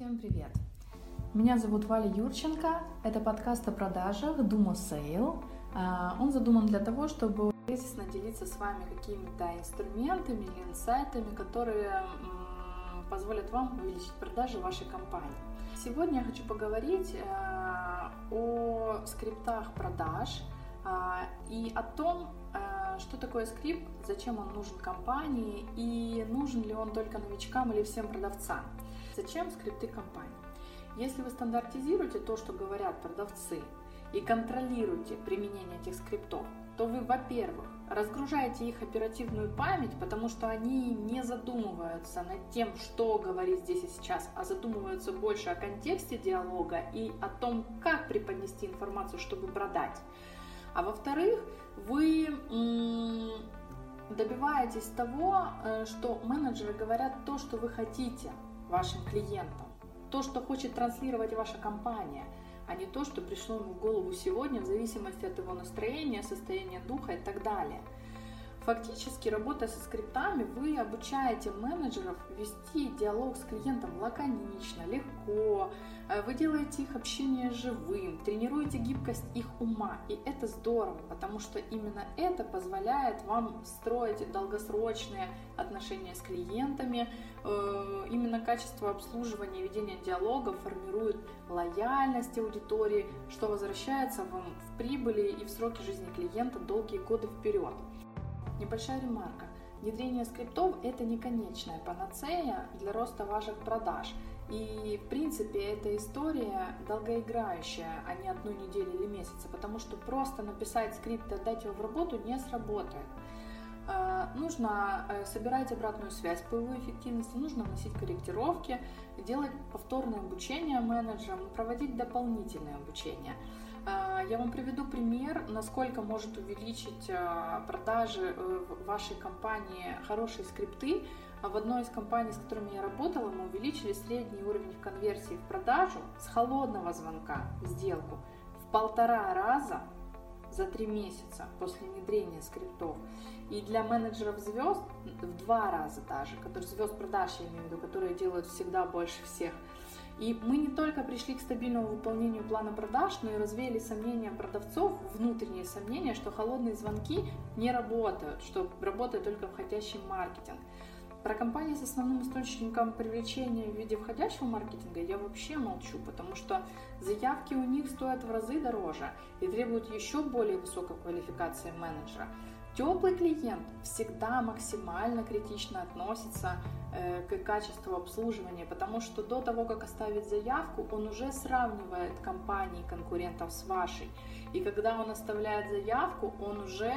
Всем привет! Меня зовут Валя Юрченко. Это подкаст о продажах Dumo Sale. А, он задуман для того, чтобы тезисно делиться с вами какими-то инструментами или инсайтами, которые позволят вам увеличить продажи вашей компании. Сегодня я хочу поговорить э, о скриптах продаж а, и о том, э, что такое скрипт, зачем он нужен компании и нужен ли он только новичкам или всем продавцам. Зачем скрипты компании? Если вы стандартизируете то, что говорят продавцы, и контролируете применение этих скриптов, то вы, во-первых, разгружаете их оперативную память, потому что они не задумываются над тем, что говорить здесь и сейчас, а задумываются больше о контексте диалога и о том, как преподнести информацию, чтобы продать. А во-вторых, вы добиваетесь того, э, что менеджеры говорят то, что вы хотите вашим клиентам, то, что хочет транслировать ваша компания, а не то, что пришло ему в голову сегодня в зависимости от его настроения, состояния духа и так далее – Фактически, работая со скриптами, вы обучаете менеджеров вести диалог с клиентом лаконично, легко, э, вы делаете их общение живым, тренируете гибкость их ума. И это здорово, потому что именно это позволяет вам строить долгосрочные отношения с клиентами. Э, именно качество обслуживания и ведения диалога формирует лояльность аудитории, что возвращается вам в прибыли и в сроки жизни клиента долгие годы вперед. Небольшая ремарка. Внедрение скриптов – это не конечная панацея для роста ваших продаж. И, в принципе, эта история долгоиграющая, а не одну неделю или месяца, потому что просто написать скрипт и отдать его в работу не сработает. А, нужно э, собирать обратную связь по его эффективности, нужно вносить корректировки, делать повторное обучение менеджерам, проводить дополнительное обучение – я вам приведу пример, насколько может увеличить а, продажи э, вашей компании хорошие скрипты. А в одной из компаний, с которыми я работала, мы увеличили средний уровень конверсии в продажу с холодного звонка в сделку в полтора раза за три месяца после внедрения скриптов. И для менеджеров звезд в два раза даже, которые звезд продаж, я имею в виду, которые делают всегда больше всех – и мы не только пришли к стабильному выполнению плана продаж, но и развеяли сомнения продавцов, внутренние сомнения, что холодные звонки не работают, что работает только входящий маркетинг. Про компании с основным источником привлечения в виде входящего маркетинга я вообще молчу, потому что заявки у них стоят в разы дороже и требуют еще более высокой квалификации менеджера. Теплый клиент всегда максимально критично относится к качеству обслуживания, потому что до того, как оставить заявку, он уже сравнивает компании конкурентов с вашей. И когда он оставляет заявку, он уже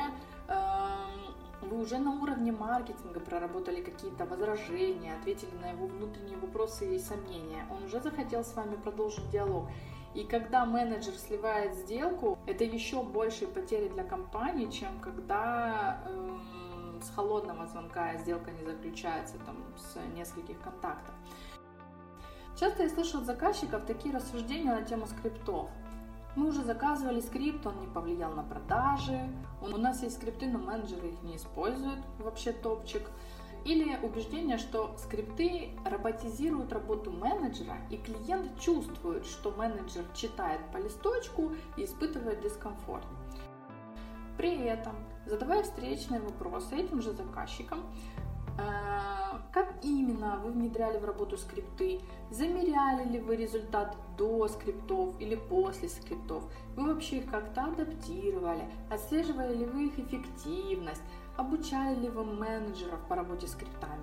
эм, вы уже на уровне маркетинга проработали какие-то возражения, ответили на его внутренние вопросы и сомнения. Он уже захотел с вами продолжить диалог. И когда менеджер сливает сделку, это еще большие потери для компании, чем когда э, с холодного звонка сделка не заключается там, с нескольких контактов. Часто я слышу от заказчиков такие рассуждения на тему скриптов. Мы уже заказывали скрипт, он не повлиял на продажи. У нас есть скрипты, но менеджеры их не используют, вообще топчик. Или убеждение, что скрипты роботизируют работу менеджера, и клиент чувствует, что менеджер читает по листочку и испытывает дискомфорт. При этом, задавая встречные вопросы этим же заказчикам, э, как именно вы внедряли в работу скрипты, замеряли ли вы результат до скриптов или после скриптов, вы вообще их как-то адаптировали, отслеживали ли вы их эффективность, Обучали ли вы менеджеров по работе с скриптами?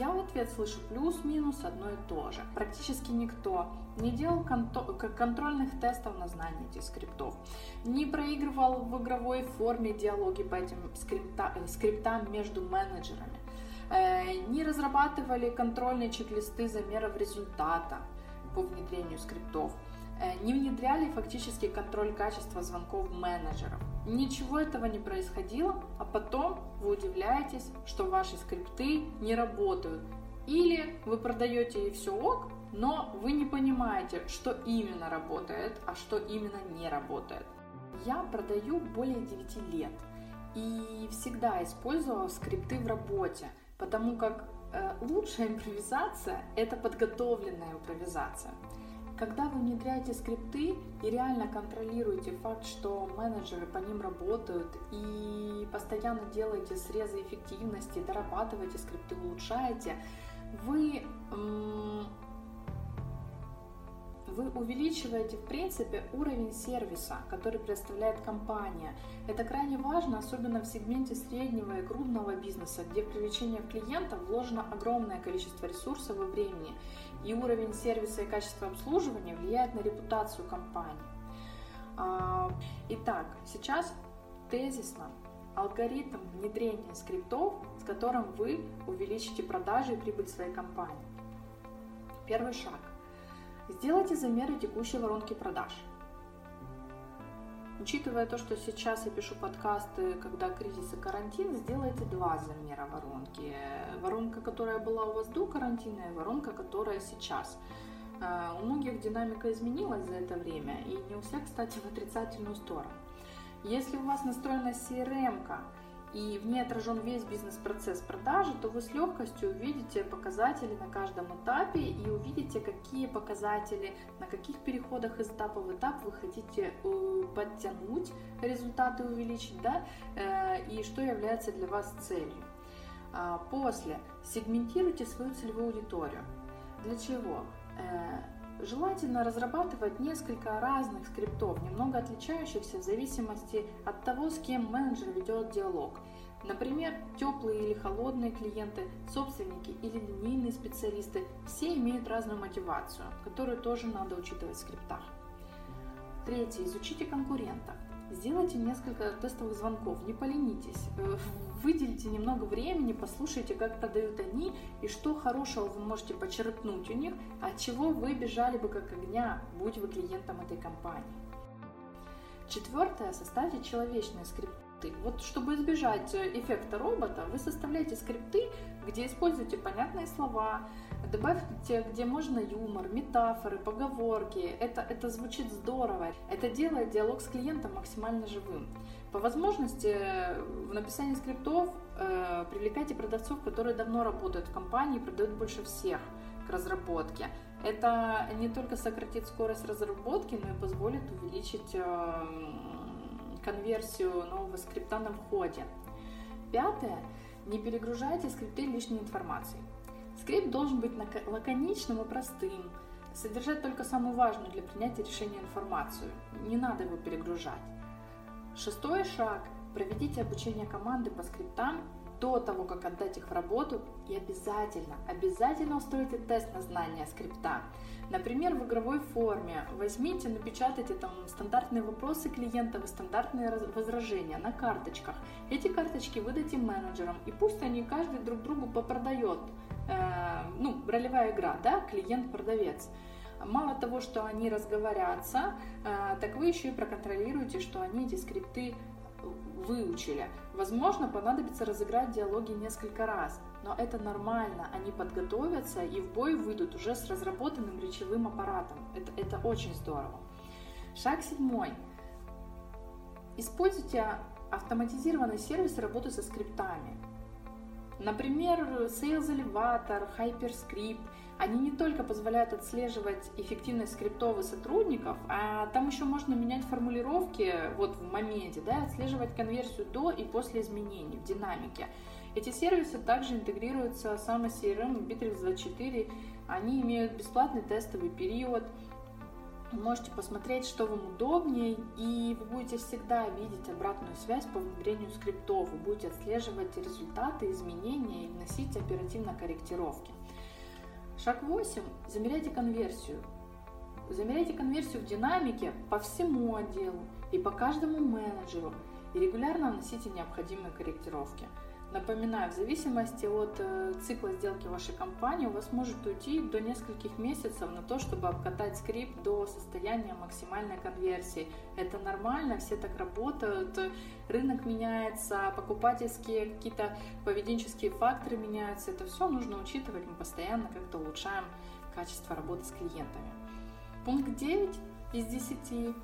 Я в ответ слышу плюс-минус одно и то же. Практически никто не делал контрольных тестов на знание этих скриптов, не проигрывал в игровой форме диалоги по этим скрипта, э, скриптам между менеджерами, э, не разрабатывали контрольные чек-листы замеров результата по внедрению скриптов, Э, не внедряли фактически контроль качества звонков менеджеров. Ничего этого не происходило, а потом вы удивляетесь, что ваши скрипты не работают. Или вы продаете и все ок, но вы не понимаете, что именно работает, а что именно не работает. Я продаю более 9 лет и всегда использовала скрипты в работе. Потому как э, лучшая импровизация – это подготовленная импровизация. Когда вы внедряете скрипты и реально контролируете факт, что менеджеры по ним работают и постоянно делаете срезы эффективности, дорабатываете скрипты, улучшаете, вы вы увеличиваете, в принципе, уровень сервиса, который представляет компания. Это крайне важно, особенно в сегменте среднего и крупного бизнеса, где в привлечение клиентов вложено огромное количество ресурсов и времени, и уровень сервиса и качества обслуживания влияет на репутацию компании. А, итак, сейчас тезисно алгоритм внедрения скриптов, с которым вы увеличите продажи и прибыль своей компании. Первый шаг Сделайте замеры текущей воронки продаж. Учитывая то, что сейчас я пишу подкасты, когда кризис и карантин, сделайте два замера воронки. Воронка, которая была у вас до карантина, и воронка, которая сейчас. Э, у многих динамика изменилась за это время, и не у всех, кстати, в отрицательную сторону. Если у вас настроена CRM, и в ней отражен весь бизнес-процесс продажи, то вы с легкостью увидите показатели на каждом этапе и увидите, какие показатели, на каких переходах из этапа в этап вы хотите э, подтянуть результаты, увеличить, да, э, и что является для вас целью. А, после сегментируйте свою целевую аудиторию. Для чего? Желательно разрабатывать несколько разных скриптов, немного отличающихся в зависимости от того, с кем менеджер ведет диалог. Например, теплые или холодные клиенты, собственники или линейные специалисты – все имеют разную мотивацию, которую тоже надо учитывать в скриптах. Третье. Изучите конкурентов. Сделайте несколько тестовых звонков, не поленитесь. Э, выделите немного времени, послушайте, как продают они и что хорошего вы можете почерпнуть у них, от чего вы бежали бы как огня, будь вы клиентом этой компании. Четвертое. Составьте человечные скрипты. Вот чтобы избежать эффекта робота, вы составляете скрипты, где используете понятные слова, Добавьте, где можно юмор, метафоры, поговорки. Это, это звучит здорово. Это делает диалог с клиентом максимально живым. По возможности в написании скриптов э, привлекайте продавцов, которые давно работают в компании и продают больше всех к разработке. Это не только сократит скорость разработки, но и позволит увеличить э, конверсию нового скрипта на входе. Пятое. Не перегружайте скрипты лишней информацией. Скрипт должен быть лаконичным и простым, содержать только самую важную для принятия решения информацию. Не надо его перегружать. Шестой шаг. Проведите обучение команды по скриптам до того, как отдать их в работу, и обязательно, обязательно устройте тест на знание скрипта. Например, в игровой форме возьмите, напечатайте там стандартные вопросы клиентов и стандартные возражения на карточках. Эти карточки выдайте менеджерам, и пусть они каждый друг другу попродает. Э, ну, ролевая игра, да, клиент-продавец. Мало того, что они разговорятся, э, так вы еще и проконтролируете, что они эти скрипты выучили. Возможно, понадобится разыграть диалоги несколько раз, но это нормально, они подготовятся и в бой выйдут уже с разработанным речевым аппаратом. Это, это очень здорово. Шаг седьмой. Используйте автоматизированный сервис работы со скриптами. Например, Sales Elevator, HyperScript, они не только позволяют отслеживать эффективность скриптов и сотрудников, а там еще можно менять формулировки вот в моменте, да, отслеживать конверсию до и после изменений в динамике. Эти сервисы также интегрируются с AMA CRM и Bittrex24. Они имеют бесплатный тестовый период. Можете посмотреть, что вам удобнее, и вы будете всегда видеть обратную связь по внедрению скриптов. Вы будете отслеживать результаты, изменения и вносить оперативно корректировки. Шаг 8. Замеряйте конверсию. Замеряйте конверсию в динамике по всему отделу и по каждому менеджеру и регулярно вносите необходимые корректировки. Напоминаю, в зависимости от э, цикла сделки вашей компании у вас может уйти до нескольких месяцев на то, чтобы обкатать скрипт до состояния максимальной конверсии. Это нормально, все так работают, рынок меняется, покупательские какие-то поведенческие факторы меняются. Это все нужно учитывать, мы постоянно как-то улучшаем качество работы с клиентами. Пункт 9 из 10.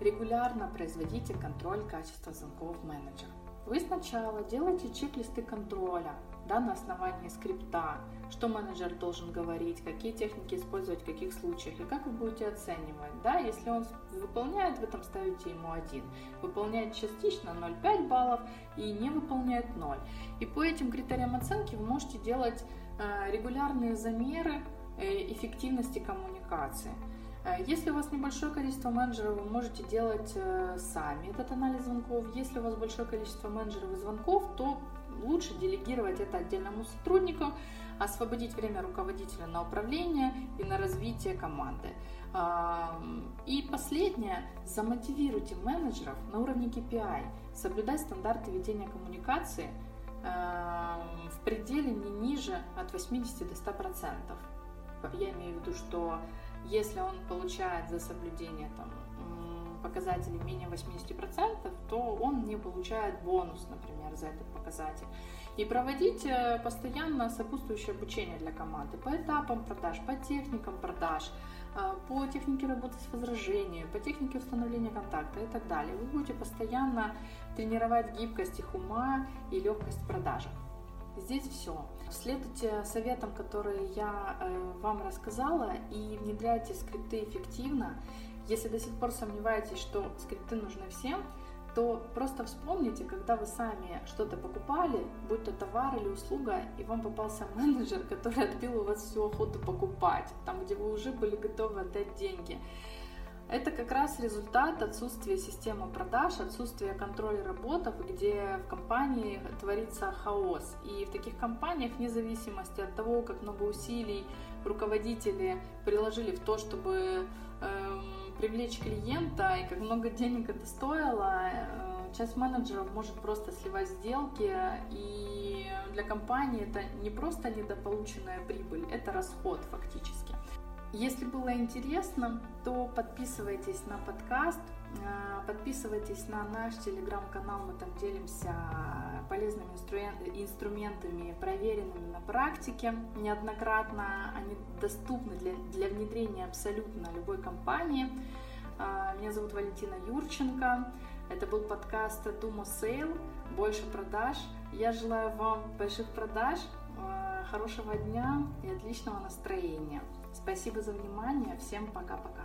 Регулярно производите контроль качества звонков менеджера. Вы сначала делаете чек-листы контроля, да, на основании скрипта, что менеджер должен говорить, какие техники использовать в каких случаях, и как вы будете оценивать. Да? Если он выполняет, вы там ставите ему 1, выполняет частично 0,5 баллов и не выполняет 0. И по этим критериям оценки вы можете делать э, регулярные замеры э, эффективности коммуникации. Э, если у вас небольшое количество менеджеров, вы можете делать э, сами этот анализ звонков. Если у вас большое количество менеджеров и звонков, то лучше делегировать это отдельному сотруднику, освободить время руководителя на управление и на развитие команды. И последнее, замотивируйте менеджеров на уровне KPI, соблюдать стандарты ведения коммуникации в пределе не ниже от 80 до 100 процентов. Я имею в виду, что если он получает за соблюдение там, показателей менее 80%, то он не получает бонус, например, за этот показатель. И проводить э, постоянно сопутствующее обучение для команды по этапам продаж, по техникам продаж, э, по технике работы с возражением, по технике установления контакта и так далее. Вы будете постоянно тренировать гибкость их ума и легкость в продажах. Здесь все. Следуйте советам, которые я э, вам рассказала, и внедряйте скрипты эффективно. Если до сих пор сомневаетесь, что скрипты нужны всем, то просто вспомните, когда вы сами что-то покупали, будь то товар или услуга, и вам попался менеджер, который отбил у вас всю охоту покупать, там, где вы уже были готовы отдать деньги. Это как раз результат отсутствия системы продаж, отсутствия контроля работов, где в компании творится хаос. И в таких компаниях, вне зависимости от того, как много усилий руководители приложили в то, чтобы э, привлечь клиента и как много денег это стоило, э, часть менеджеров может просто сливать сделки, и для компании это не просто недополученная прибыль, это расход фактически. Если было интересно, то подписывайтесь на подкаст, э, подписывайтесь на наш телеграм-канал, мы там делимся полезными инструментами, проверенными на практике неоднократно. Они доступны для, для внедрения абсолютно любой компании. Э, меня зовут Валентина Юрченко. Это был подкаст Dumo Sale. Больше продаж. Я желаю вам больших продаж, э, хорошего дня и отличного настроения. Спасибо за внимание. Всем пока-пока.